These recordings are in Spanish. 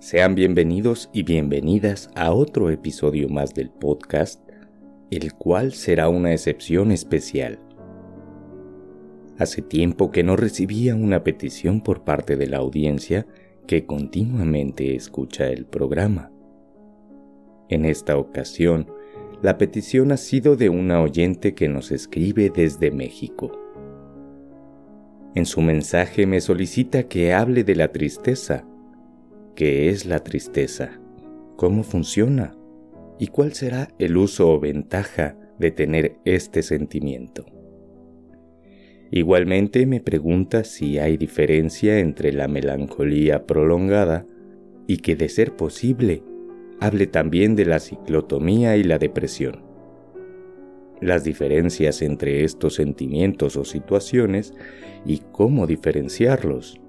Sean bienvenidos y bienvenidas a otro episodio más del podcast, el cual será una excepción especial. Hace tiempo que no recibía una petición por parte de la audiencia que continuamente escucha el programa. En esta ocasión, la petición ha sido de una oyente que nos escribe desde México. En su mensaje me solicita que hable de la tristeza ¿Qué es la tristeza? ¿Cómo funciona? ¿Y cuál será el uso o ventaja de tener este sentimiento? Igualmente me pregunta si hay diferencia entre la melancolía prolongada y que de ser posible hable también de la ciclotomía y la depresión. Las diferencias entre estos sentimientos o situaciones y cómo diferenciarlos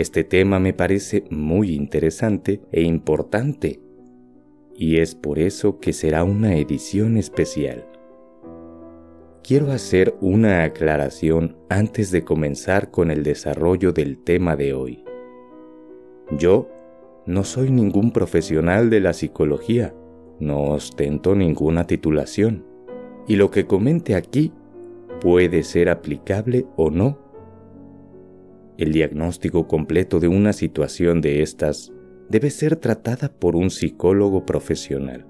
este tema me parece muy interesante e importante y es por eso que será una edición especial. Quiero hacer una aclaración antes de comenzar con el desarrollo del tema de hoy. Yo no soy ningún profesional de la psicología, no ostento ninguna titulación, y lo que comente aquí puede ser aplicable o no el diagnóstico completo de una situación de estas debe ser tratada por un psicólogo profesional,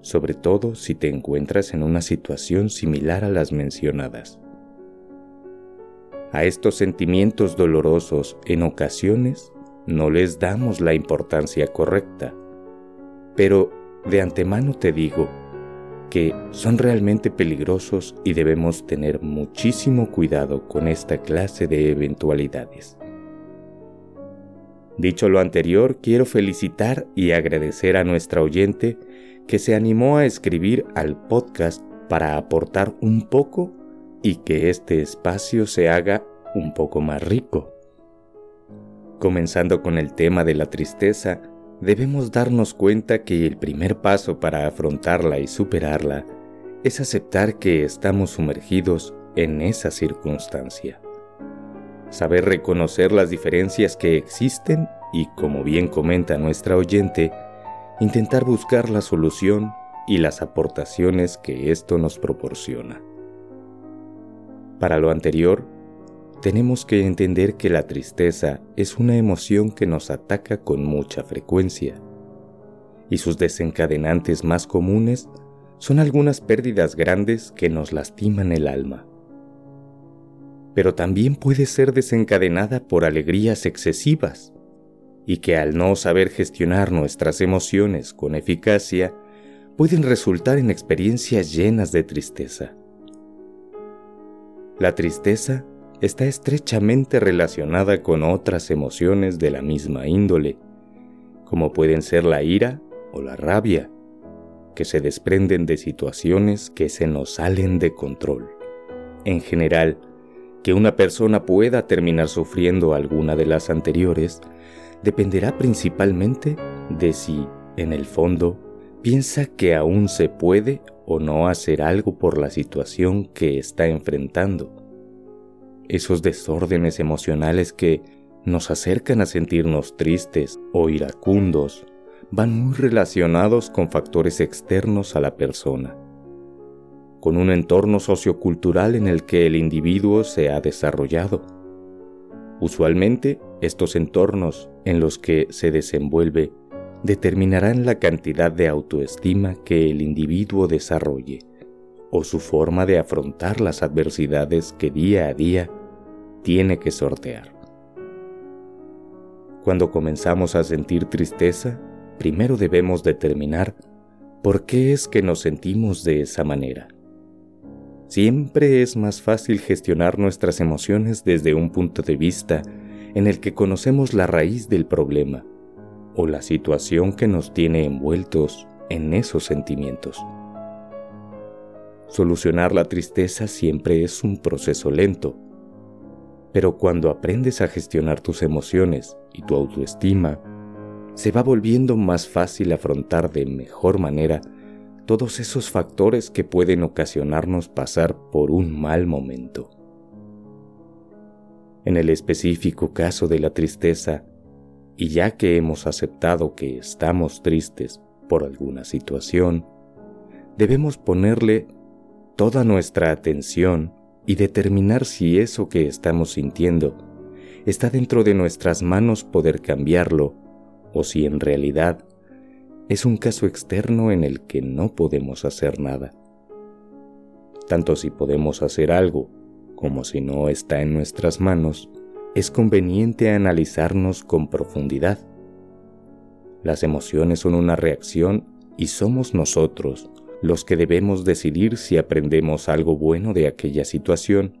sobre todo si te encuentras en una situación similar a las mencionadas. A estos sentimientos dolorosos en ocasiones no les damos la importancia correcta, pero de antemano te digo que son realmente peligrosos y debemos tener muchísimo cuidado con esta clase de eventualidades. Dicho lo anterior, quiero felicitar y agradecer a nuestra oyente que se animó a escribir al podcast para aportar un poco y que este espacio se haga un poco más rico. Comenzando con el tema de la tristeza, debemos darnos cuenta que el primer paso para afrontarla y superarla es aceptar que estamos sumergidos en esa circunstancia. Saber reconocer las diferencias que existen y, como bien comenta nuestra oyente, intentar buscar la solución y las aportaciones que esto nos proporciona. Para lo anterior, tenemos que entender que la tristeza es una emoción que nos ataca con mucha frecuencia, y sus desencadenantes más comunes son algunas pérdidas grandes que nos lastiman el alma. Pero también puede ser desencadenada por alegrías excesivas, y que al no saber gestionar nuestras emociones con eficacia, pueden resultar en experiencias llenas de tristeza. La tristeza está estrechamente relacionada con otras emociones de la misma índole, como pueden ser la ira o la rabia, que se desprenden de situaciones que se nos salen de control. En general, que una persona pueda terminar sufriendo alguna de las anteriores dependerá principalmente de si, en el fondo, piensa que aún se puede o no hacer algo por la situación que está enfrentando esos desórdenes emocionales que nos acercan a sentirnos tristes o iracundos van muy relacionados con factores externos a la persona, con un entorno sociocultural en el que el individuo se ha desarrollado. Usualmente, estos entornos en los que se desenvuelve determinarán la cantidad de autoestima que el individuo desarrolle o su forma de afrontar las adversidades que día a día tiene que sortear. Cuando comenzamos a sentir tristeza, primero debemos determinar por qué es que nos sentimos de esa manera. Siempre es más fácil gestionar nuestras emociones desde un punto de vista en el que conocemos la raíz del problema o la situación que nos tiene envueltos en esos sentimientos. Solucionar la tristeza siempre es un proceso lento, pero cuando aprendes a gestionar tus emociones y tu autoestima, se va volviendo más fácil afrontar de mejor manera todos esos factores que pueden ocasionarnos pasar por un mal momento. En el específico caso de la tristeza, Y ya que hemos aceptado que estamos tristes por alguna situación, debemos ponerle toda nuestra atención y determinar si eso que estamos sintiendo está dentro de nuestras manos poder cambiarlo o si en realidad es un caso externo en el que no podemos hacer nada. Tanto si podemos hacer algo como si no está en nuestras manos, es conveniente analizarnos con profundidad. Las emociones son una reacción y somos nosotros los que debemos decidir si aprendemos algo bueno de aquella situación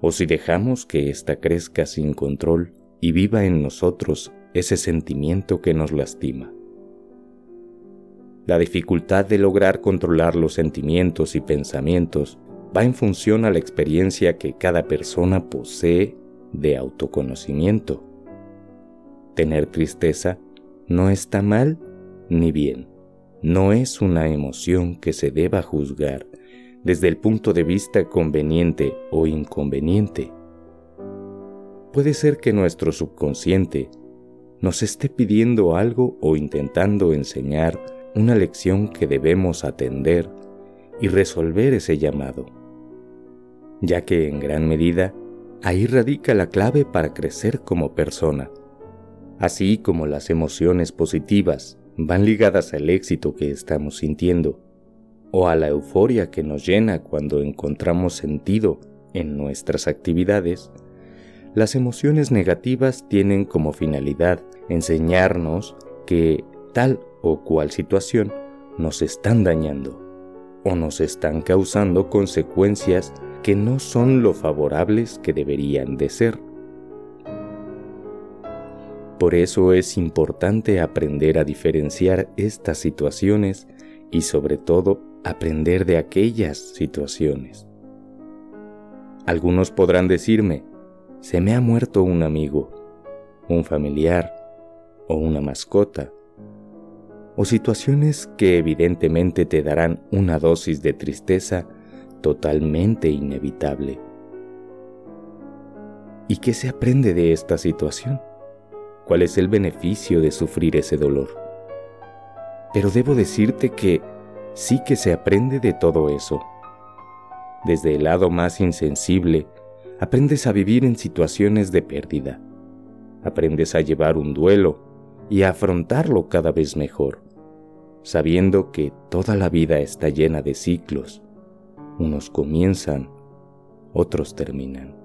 o si dejamos que ésta crezca sin control y viva en nosotros ese sentimiento que nos lastima. La dificultad de lograr controlar los sentimientos y pensamientos va en función a la experiencia que cada persona posee de autoconocimiento. Tener tristeza no está mal ni bien, no es una emoción que se deba juzgar desde el punto de vista conveniente o inconveniente. Puede ser que nuestro subconsciente nos esté pidiendo algo o intentando enseñar una lección que debemos atender y resolver ese llamado, ya que en gran medida ahí radica la clave para crecer como persona. Así como las emociones positivas van ligadas al éxito que estamos sintiendo o a la euforia que nos llena cuando encontramos sentido en nuestras actividades, las emociones negativas tienen como finalidad enseñarnos que tal o cual situación nos están dañando o nos están causando consecuencias que no son lo favorables que deberían de ser. Por eso es importante aprender a diferenciar estas situaciones y sobre todo aprender de aquellas situaciones. Algunos podrán decirme, se me ha muerto un amigo, un familiar o una mascota o situaciones que evidentemente te darán una dosis de tristeza totalmente inevitable. ¿Y qué se aprende de esta situación? ¿Cuál es el beneficio de sufrir ese dolor? Pero debo decirte que sí que se aprende de todo eso. Desde el lado más insensible, aprendes a vivir en situaciones de pérdida. Aprendes a llevar un duelo y a afrontarlo cada vez mejor sabiendo que toda la vida está llena de ciclos. Unos comienzan, otros terminan.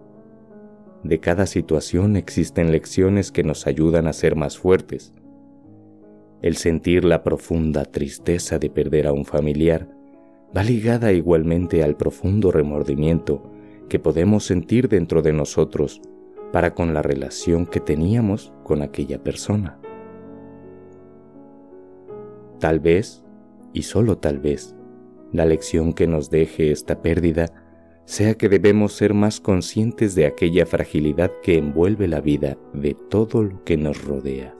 De cada situación existen lecciones que nos ayudan a ser más fuertes. El sentir la profunda tristeza de perder a un familiar va ligada igualmente al profundo remordimiento que podemos sentir dentro de nosotros para con la relación que teníamos con aquella persona. Tal vez, y solo tal vez, la lección que nos deje esta pérdida sea que debemos ser más conscientes de aquella fragilidad que envuelve la vida de todo lo que nos rodea.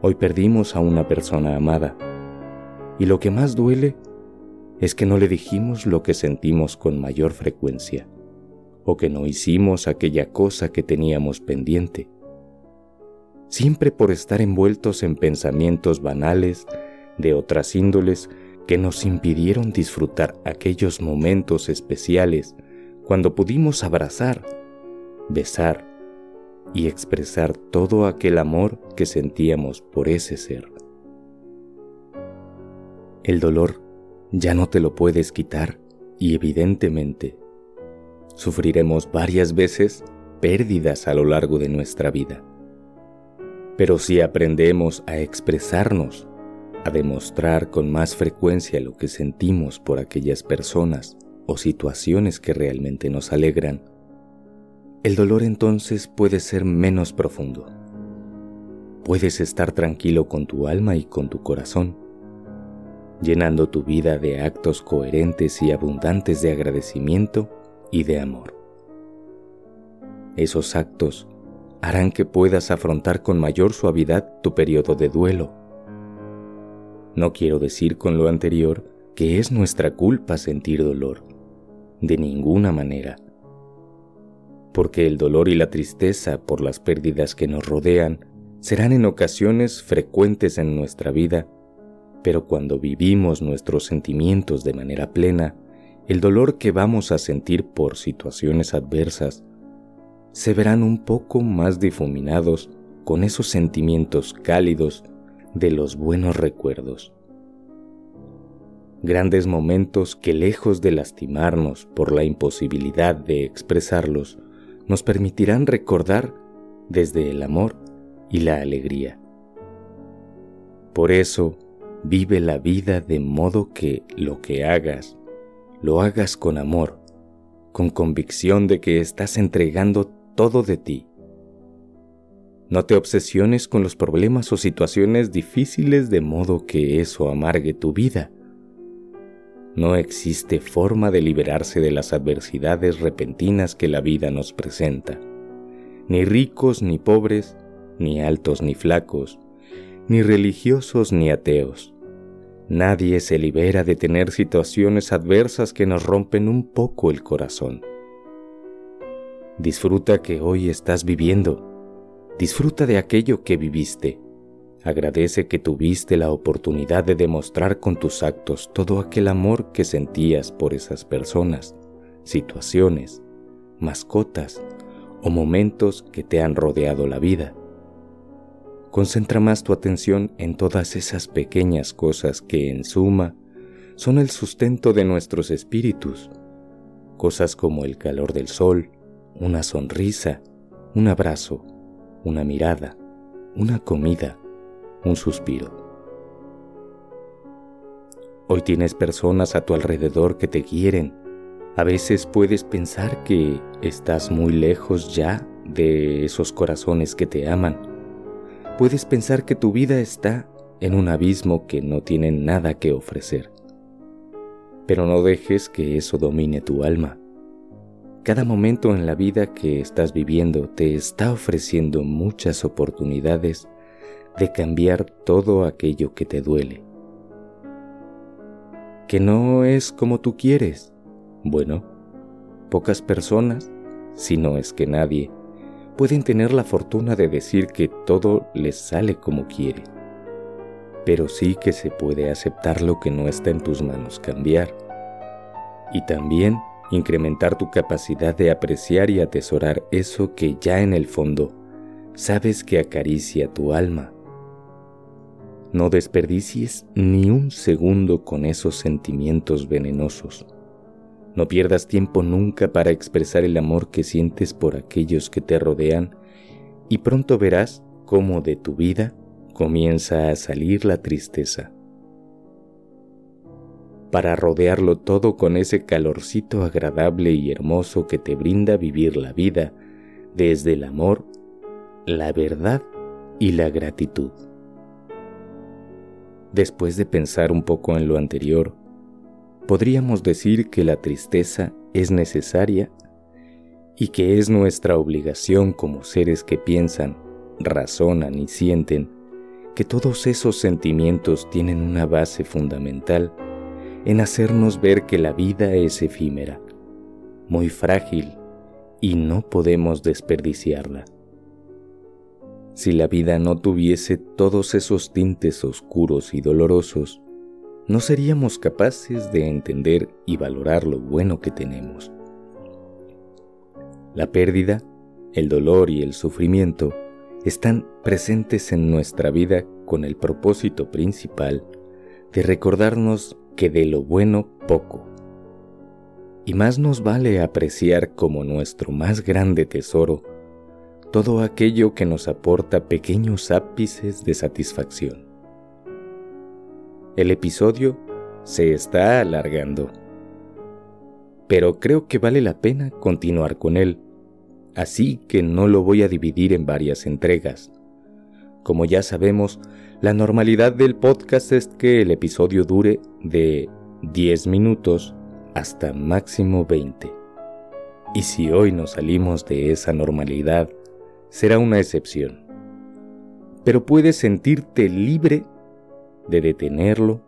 Hoy perdimos a una persona amada, y lo que más duele es que no le dijimos lo que sentimos con mayor frecuencia, o que no hicimos aquella cosa que teníamos pendiente siempre por estar envueltos en pensamientos banales de otras índoles que nos impidieron disfrutar aquellos momentos especiales cuando pudimos abrazar, besar y expresar todo aquel amor que sentíamos por ese ser. El dolor ya no te lo puedes quitar y evidentemente sufriremos varias veces pérdidas a lo largo de nuestra vida. Pero si aprendemos a expresarnos, a demostrar con más frecuencia lo que sentimos por aquellas personas o situaciones que realmente nos alegran, el dolor entonces puede ser menos profundo. Puedes estar tranquilo con tu alma y con tu corazón, llenando tu vida de actos coherentes y abundantes de agradecimiento y de amor. Esos actos harán que puedas afrontar con mayor suavidad tu periodo de duelo. No quiero decir con lo anterior que es nuestra culpa sentir dolor, de ninguna manera. porque el dolor y la tristeza por las pérdidas que nos rodean serán en ocasiones frecuentes en nuestra vida, pero cuando vivimos nuestros sentimientos de manera plena, el dolor que vamos a sentir por situaciones adversas se verán un poco más difuminados con esos sentimientos cálidos de los buenos recuerdos. Grandes momentos que lejos de lastimarnos por la imposibilidad de expresarlos, nos permitirán recordar desde el amor y la alegría. Por eso, vive la vida de modo que lo que hagas, lo hagas con amor, con convicción de que estás entregando todo de ti. No te obsesiones con los problemas o situaciones difíciles de modo que eso amargue tu vida. No existe forma de liberarse de las adversidades repentinas que la vida nos presenta. Ni ricos ni pobres, ni altos ni flacos, ni religiosos ni ateos. Nadie se libera de tener situaciones adversas que nos rompen un poco el corazón. Disfruta que hoy estás viviendo. Disfruta de aquello que viviste. Agradece que tuviste la oportunidad de demostrar con tus actos todo aquel amor que sentías por esas personas, situaciones, mascotas o momentos que te han rodeado la vida. Concentra más tu atención en todas esas pequeñas cosas que en suma son el sustento de nuestros espíritus, cosas como el calor del sol, una sonrisa, un abrazo, una mirada, una comida, un suspiro. Hoy tienes personas a tu alrededor que te quieren. A veces puedes pensar que estás muy lejos ya de esos corazones que te aman puedes pensar que tu vida está en un abismo que no tiene nada que ofrecer. Pero no dejes que eso domine tu alma. Cada momento en la vida que estás viviendo te está ofreciendo muchas oportunidades de cambiar todo aquello que te duele. Que no es como tú quieres. Bueno, pocas personas, si no es que nadie, pueden tener la fortuna de decir que todo les sale como quiere, pero sí que se puede aceptar lo que no está en tus manos cambiar. Y también incrementar tu capacidad de apreciar y atesorar eso que ya en el fondo sabes que acaricia tu alma. No desperdicies ni un segundo con esos sentimientos venenosos no pierdas tiempo nunca para expresar el amor que sientes por aquellos que te rodean y pronto verás cómo de tu vida comienza a salir la tristeza. Para rodearlo todo con ese calorcito agradable y hermoso que te brinda vivir la vida desde el amor, la verdad y la gratitud. Después de pensar un poco en lo anterior, podríamos decir que la tristeza es necesaria y que es nuestra obligación como seres que piensan, razonan y sienten que todos esos sentimientos tienen una base fundamental en hacernos ver que la vida es efímera, muy frágil y no podemos desperdiciarla. Si la vida no tuviese todos esos tintes oscuros y dolorosos, no seríamos capaces de entender y valorar lo bueno que tenemos. La pérdida, el dolor y el sufrimiento están presentes en nuestra vida con el propósito principal de recordarnos que de lo bueno poco. Y más nos vale apreciar como nuestro más grande tesoro todo aquello que nos aporta pequeños ápices de satisfacción. El episodio se está alargando, pero creo que vale la pena continuar con él, así que no lo voy a dividir en varias entregas. Como ya sabemos, la normalidad del podcast es que el episodio dure de 10 minutos hasta máximo 20. Y si hoy nos salimos de esa normalidad, será una excepción. Pero puedes sentirte libre de detenerlo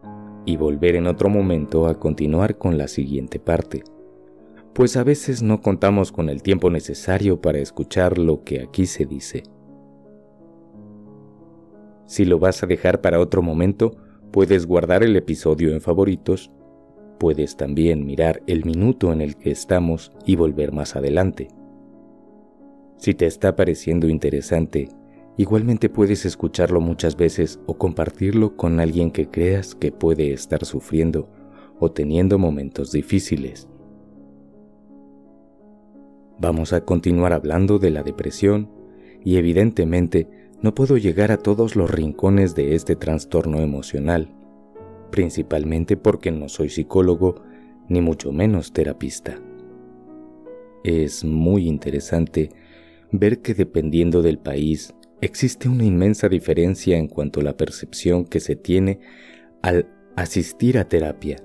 y volver en otro momento a continuar con la siguiente parte. pues a veces no contamos con el tiempo necesario para escuchar lo que aquí se dice. Si lo vas a dejar para otro momento, puedes guardar el episodio en favoritos, puedes también mirar el minuto en el que estamos y volver más adelante. Si te está pareciendo interesante, igualmente puedes escucharlo muchas veces o compartirlo con alguien que creas que puede estar sufriendo o teniendo momentos difíciles. Vamos a continuar hablando de la depresión y evidentemente no puedo llegar a todos los rincones de este trastorno emocional, principalmente porque no soy psicólogo ni mucho menos terapista. Es muy interesante ver que dependiendo del país existe una inmensa diferencia en cuanto a la percepción que se tiene al asistir a terapia.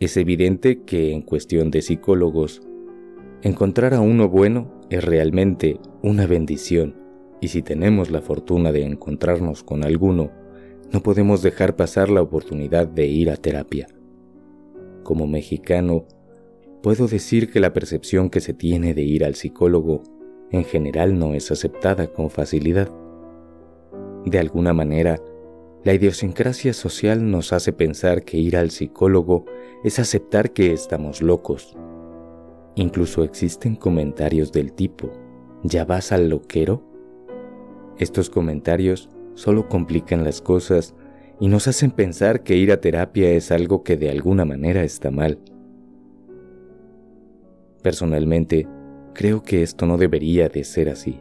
Es evidente que en cuestión de psicólogos Encontrar a uno bueno es realmente una bendición y si tenemos la fortuna de encontrarnos con alguno, no podemos dejar pasar la oportunidad de ir a terapia. Como mexicano, puedo decir que la percepción que se tiene de ir al psicólogo en general no es aceptada con facilidad. De alguna manera, la idiosincrasia social nos hace pensar que ir al psicólogo es aceptar que estamos locos Incluso existen comentarios del tipo, ¿ya vas al loquero? Estos comentarios solo complican las cosas y nos hacen pensar que ir a terapia es algo que de alguna manera está mal. Personalmente, creo que esto no debería de ser así.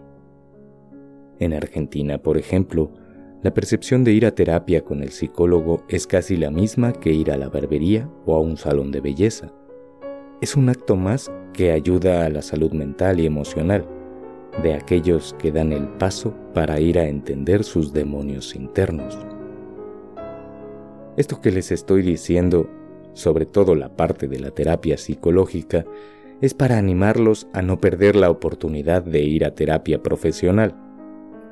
En Argentina, por ejemplo, la percepción de ir a terapia con el psicólogo es casi la misma que ir a la barbería o a un salón de belleza es un acto más que ayuda a la salud mental y emocional de aquellos que dan el paso para ir a entender sus demonios internos. Esto que les estoy diciendo, sobre todo la parte de la terapia psicológica, es para animarlos a no perder la oportunidad de ir a terapia profesional,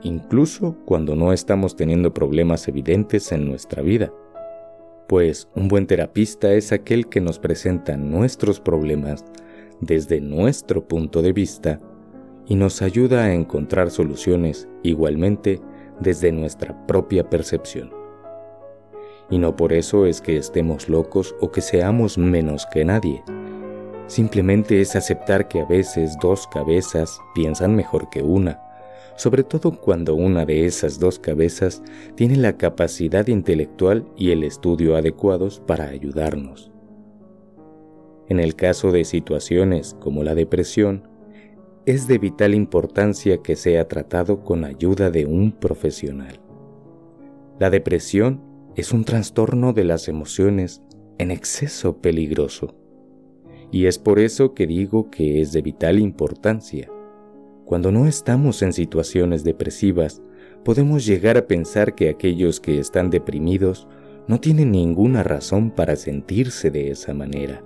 incluso cuando no estamos teniendo problemas evidentes en nuestra vida pues un buen terapista es aquel que nos presenta nuestros problemas desde nuestro punto de vista y nos ayuda a encontrar soluciones igualmente desde nuestra propia percepción. Y no por eso es que estemos locos o que seamos menos que nadie. Simplemente es aceptar que a veces dos cabezas piensan mejor que una sobre todo cuando una de esas dos cabezas tiene la capacidad intelectual y el estudio adecuados para ayudarnos. En el caso de situaciones como la depresión, es de vital importancia que sea tratado con ayuda de un profesional. La depresión es un trastorno de las emociones en exceso peligroso, y es por eso que digo que es de vital importancia cuando no estamos en situaciones depresivas, podemos llegar a pensar que aquellos que están deprimidos no tienen ninguna razón para sentirse de esa manera.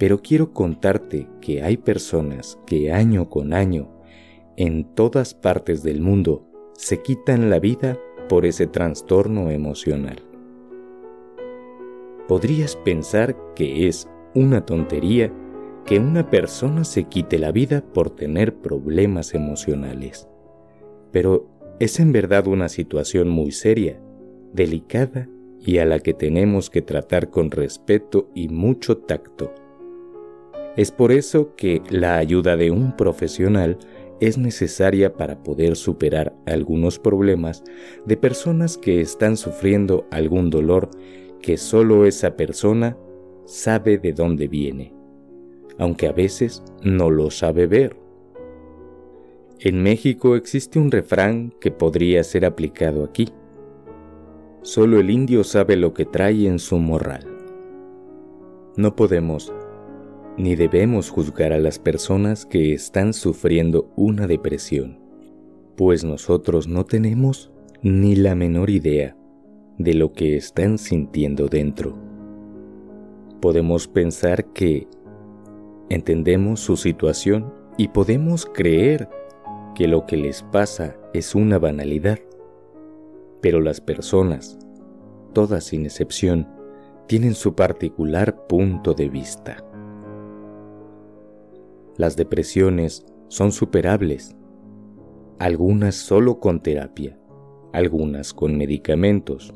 Pero quiero contarte que hay personas que año con año, en todas partes del mundo, se quitan la vida por ese trastorno emocional. Podrías pensar que es una tontería que una persona se quite la vida por tener problemas emocionales. Pero es en verdad una situación muy seria, delicada y a la que tenemos que tratar con respeto y mucho tacto. Es por eso que la ayuda de un profesional es necesaria para poder superar algunos problemas de personas que están sufriendo algún dolor que solo esa persona sabe de dónde viene aunque a veces no lo sabe ver. En México existe un refrán que podría ser aplicado aquí. Solo el indio sabe lo que trae en su morral. No podemos ni debemos juzgar a las personas que están sufriendo una depresión, pues nosotros no tenemos ni la menor idea de lo que están sintiendo dentro. Podemos pensar que entendemos su situación y podemos creer que lo que les pasa es una banalidad. Pero las personas, todas sin excepción, tienen su particular punto de vista. Las depresiones son superables, algunas solo con terapia, algunas con medicamentos,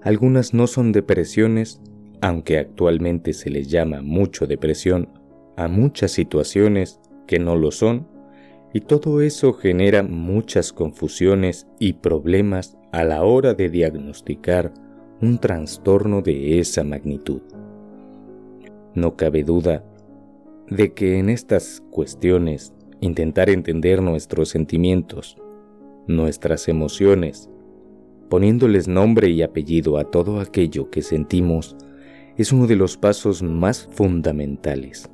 algunas no son depresiones, aunque actualmente se les llama mucho depresión a muchas situaciones que no lo son, y todo eso genera muchas confusiones y problemas a la hora de diagnosticar un trastorno de esa magnitud. No cabe duda de que en estas cuestiones intentar entender nuestros sentimientos, nuestras emociones, poniéndoles nombre y apellido a todo aquello que sentimos, es uno de los pasos más fundamentales.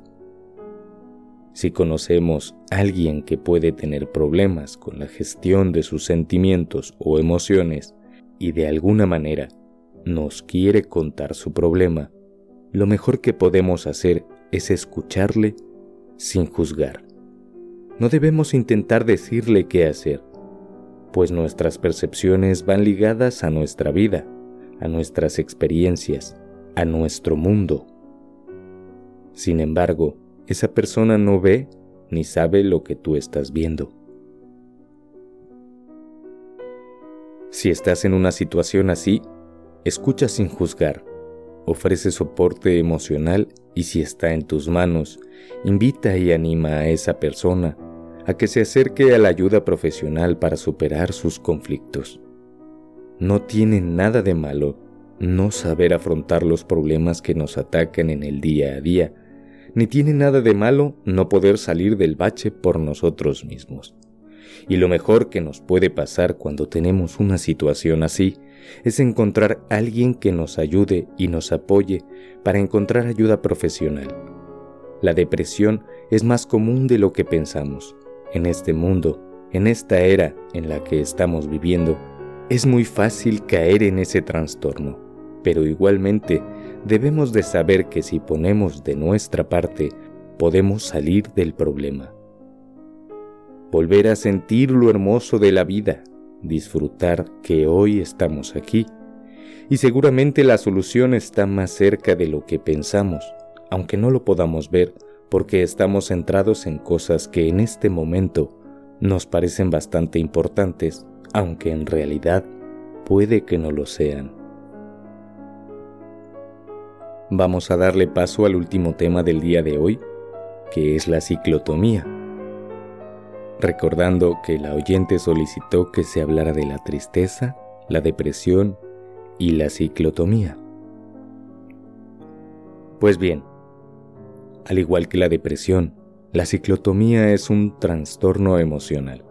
Si conocemos a alguien que puede tener problemas con la gestión de sus sentimientos o emociones y de alguna manera nos quiere contar su problema, lo mejor que podemos hacer es escucharle sin juzgar. No debemos intentar decirle qué hacer, pues nuestras percepciones van ligadas a nuestra vida, a nuestras experiencias, a nuestro mundo. Sin embargo, esa persona no ve ni sabe lo que tú estás viendo. Si estás en una situación así, escucha sin juzgar, ofrece soporte emocional y si está en tus manos, invita y anima a esa persona a que se acerque a la ayuda profesional para superar sus conflictos. No tiene nada de malo no saber afrontar los problemas que nos atacan en el día a día, ni tiene nada de malo no poder salir del bache por nosotros mismos. Y lo mejor que nos puede pasar cuando tenemos una situación así es encontrar alguien que nos ayude y nos apoye para encontrar ayuda profesional. La depresión es más común de lo que pensamos en este mundo, en esta era en la que estamos viviendo, es muy fácil caer en ese trastorno, pero igualmente debemos de saber que si ponemos de nuestra parte, podemos salir del problema. Volver a sentir lo hermoso de la vida, disfrutar que hoy estamos aquí, y seguramente la solución está más cerca de lo que pensamos, aunque no lo podamos ver porque estamos centrados en cosas que en este momento nos parecen bastante importantes, aunque en realidad puede que no lo sean. Vamos a darle paso al último tema del día de hoy, que es la ciclotomía. Recordando que la oyente solicitó que se hablara de la tristeza, la depresión y la ciclotomía. Pues bien, al igual que la depresión, la ciclotomía es un trastorno emocional.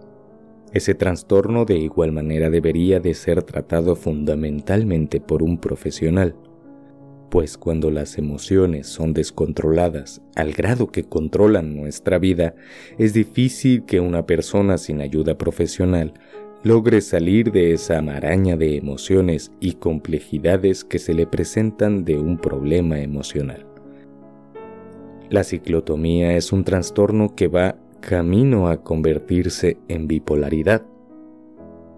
Ese trastorno de igual manera debería de ser tratado fundamentalmente por un profesional, pues cuando las emociones son descontroladas al grado que controlan nuestra vida, es difícil que una persona sin ayuda profesional logre salir de esa maraña de emociones y complejidades que se le presentan de un problema emocional. La ciclotomía es un trastorno que va camino a convertirse en bipolaridad.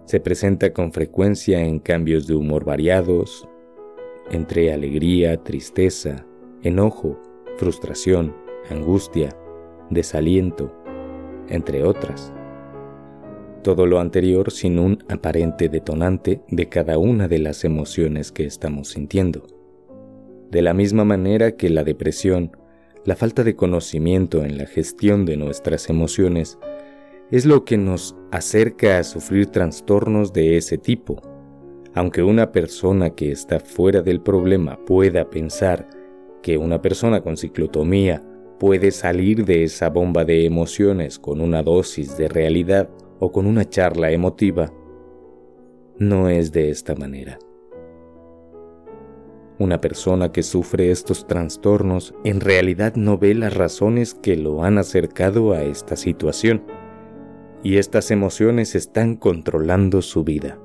Se presenta con frecuencia en cambios de humor variados, entre alegría, tristeza, enojo, frustración, angustia, desaliento, entre otras. Todo lo anterior sin un aparente detonante de cada una de las emociones que estamos sintiendo. De la misma manera que la depresión la falta de conocimiento en la gestión de nuestras emociones es lo que nos acerca a sufrir trastornos de ese tipo. Aunque una persona que está fuera del problema pueda pensar que una persona con ciclotomía puede salir de esa bomba de emociones con una dosis de realidad o con una charla emotiva, no es de esta manera. Una persona que sufre estos trastornos en realidad no ve las razones que lo han acercado a esta situación y estas emociones están controlando su vida.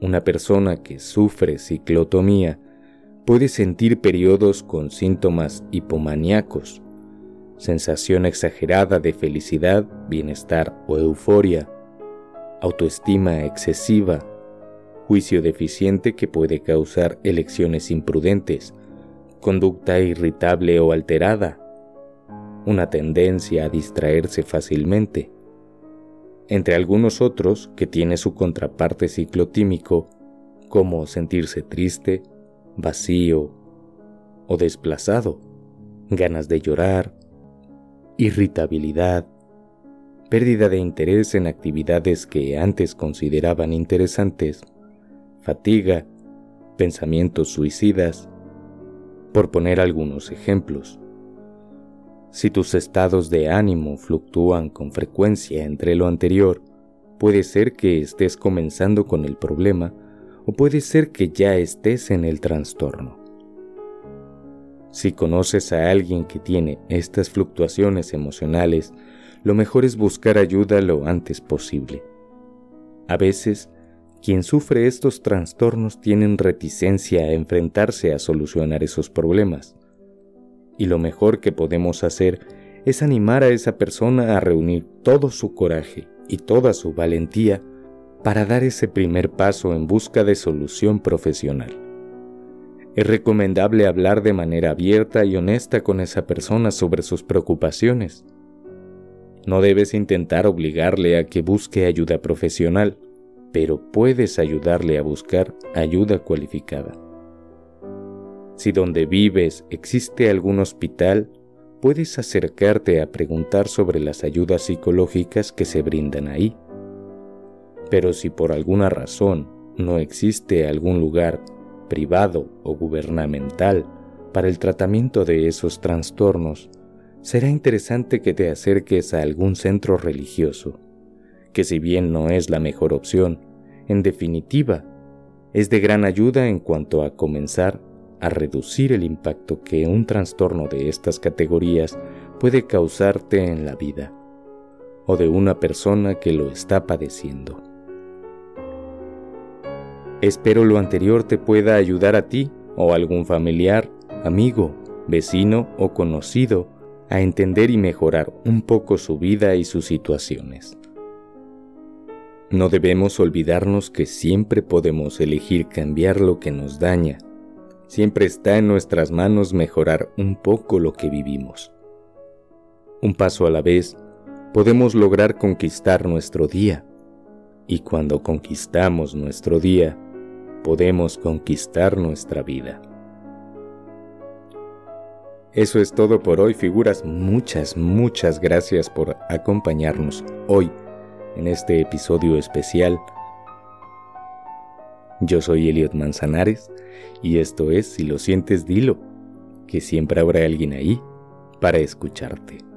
Una persona que sufre ciclotomía puede sentir periodos con síntomas hipomaníacos, sensación exagerada de felicidad, bienestar o euforia, autoestima excesiva, juicio deficiente que puede causar elecciones imprudentes, conducta irritable o alterada, una tendencia a distraerse fácilmente, entre algunos otros que tiene su contraparte ciclotímico como sentirse triste, vacío o desplazado, ganas de llorar, irritabilidad, pérdida de interés en actividades que antes consideraban interesantes, fatiga, pensamientos suicidas, por poner algunos ejemplos. Si tus estados de ánimo fluctúan con frecuencia entre lo anterior, puede ser que estés comenzando con el problema o puede ser que ya estés en el trastorno. Si conoces a alguien que tiene estas fluctuaciones emocionales, lo mejor es buscar ayuda lo antes posible. A veces, quien sufre estos trastornos tienen reticencia a enfrentarse a solucionar esos problemas. Y lo mejor que podemos hacer es animar a esa persona a reunir todo su coraje y toda su valentía para dar ese primer paso en busca de solución profesional. Es recomendable hablar de manera abierta y honesta con esa persona sobre sus preocupaciones. No debes intentar obligarle a que busque ayuda profesional, pero puedes ayudarle a buscar ayuda cualificada. Si donde vives existe algún hospital, puedes acercarte a preguntar sobre las ayudas psicológicas que se brindan ahí. Pero si por alguna razón no existe algún lugar privado o gubernamental para el tratamiento de esos trastornos, será interesante que te acerques a algún centro religioso, que si bien no es la mejor opción, en definitiva, es de gran ayuda en cuanto a comenzar a reducir el impacto que un trastorno de estas categorías puede causarte en la vida o de una persona que lo está padeciendo. Espero lo anterior te pueda ayudar a ti o algún familiar, amigo, vecino o conocido a entender y mejorar un poco su vida y sus situaciones. No debemos olvidarnos que siempre podemos elegir cambiar lo que nos daña. Siempre está en nuestras manos mejorar un poco lo que vivimos. Un paso a la vez, podemos lograr conquistar nuestro día. Y cuando conquistamos nuestro día, podemos conquistar nuestra vida. Eso es todo por hoy, figuras. Muchas, muchas gracias por acompañarnos hoy en este episodio especial. Yo soy Elliot Manzanares y esto es Si lo sientes, dilo, que siempre habrá alguien ahí para escucharte.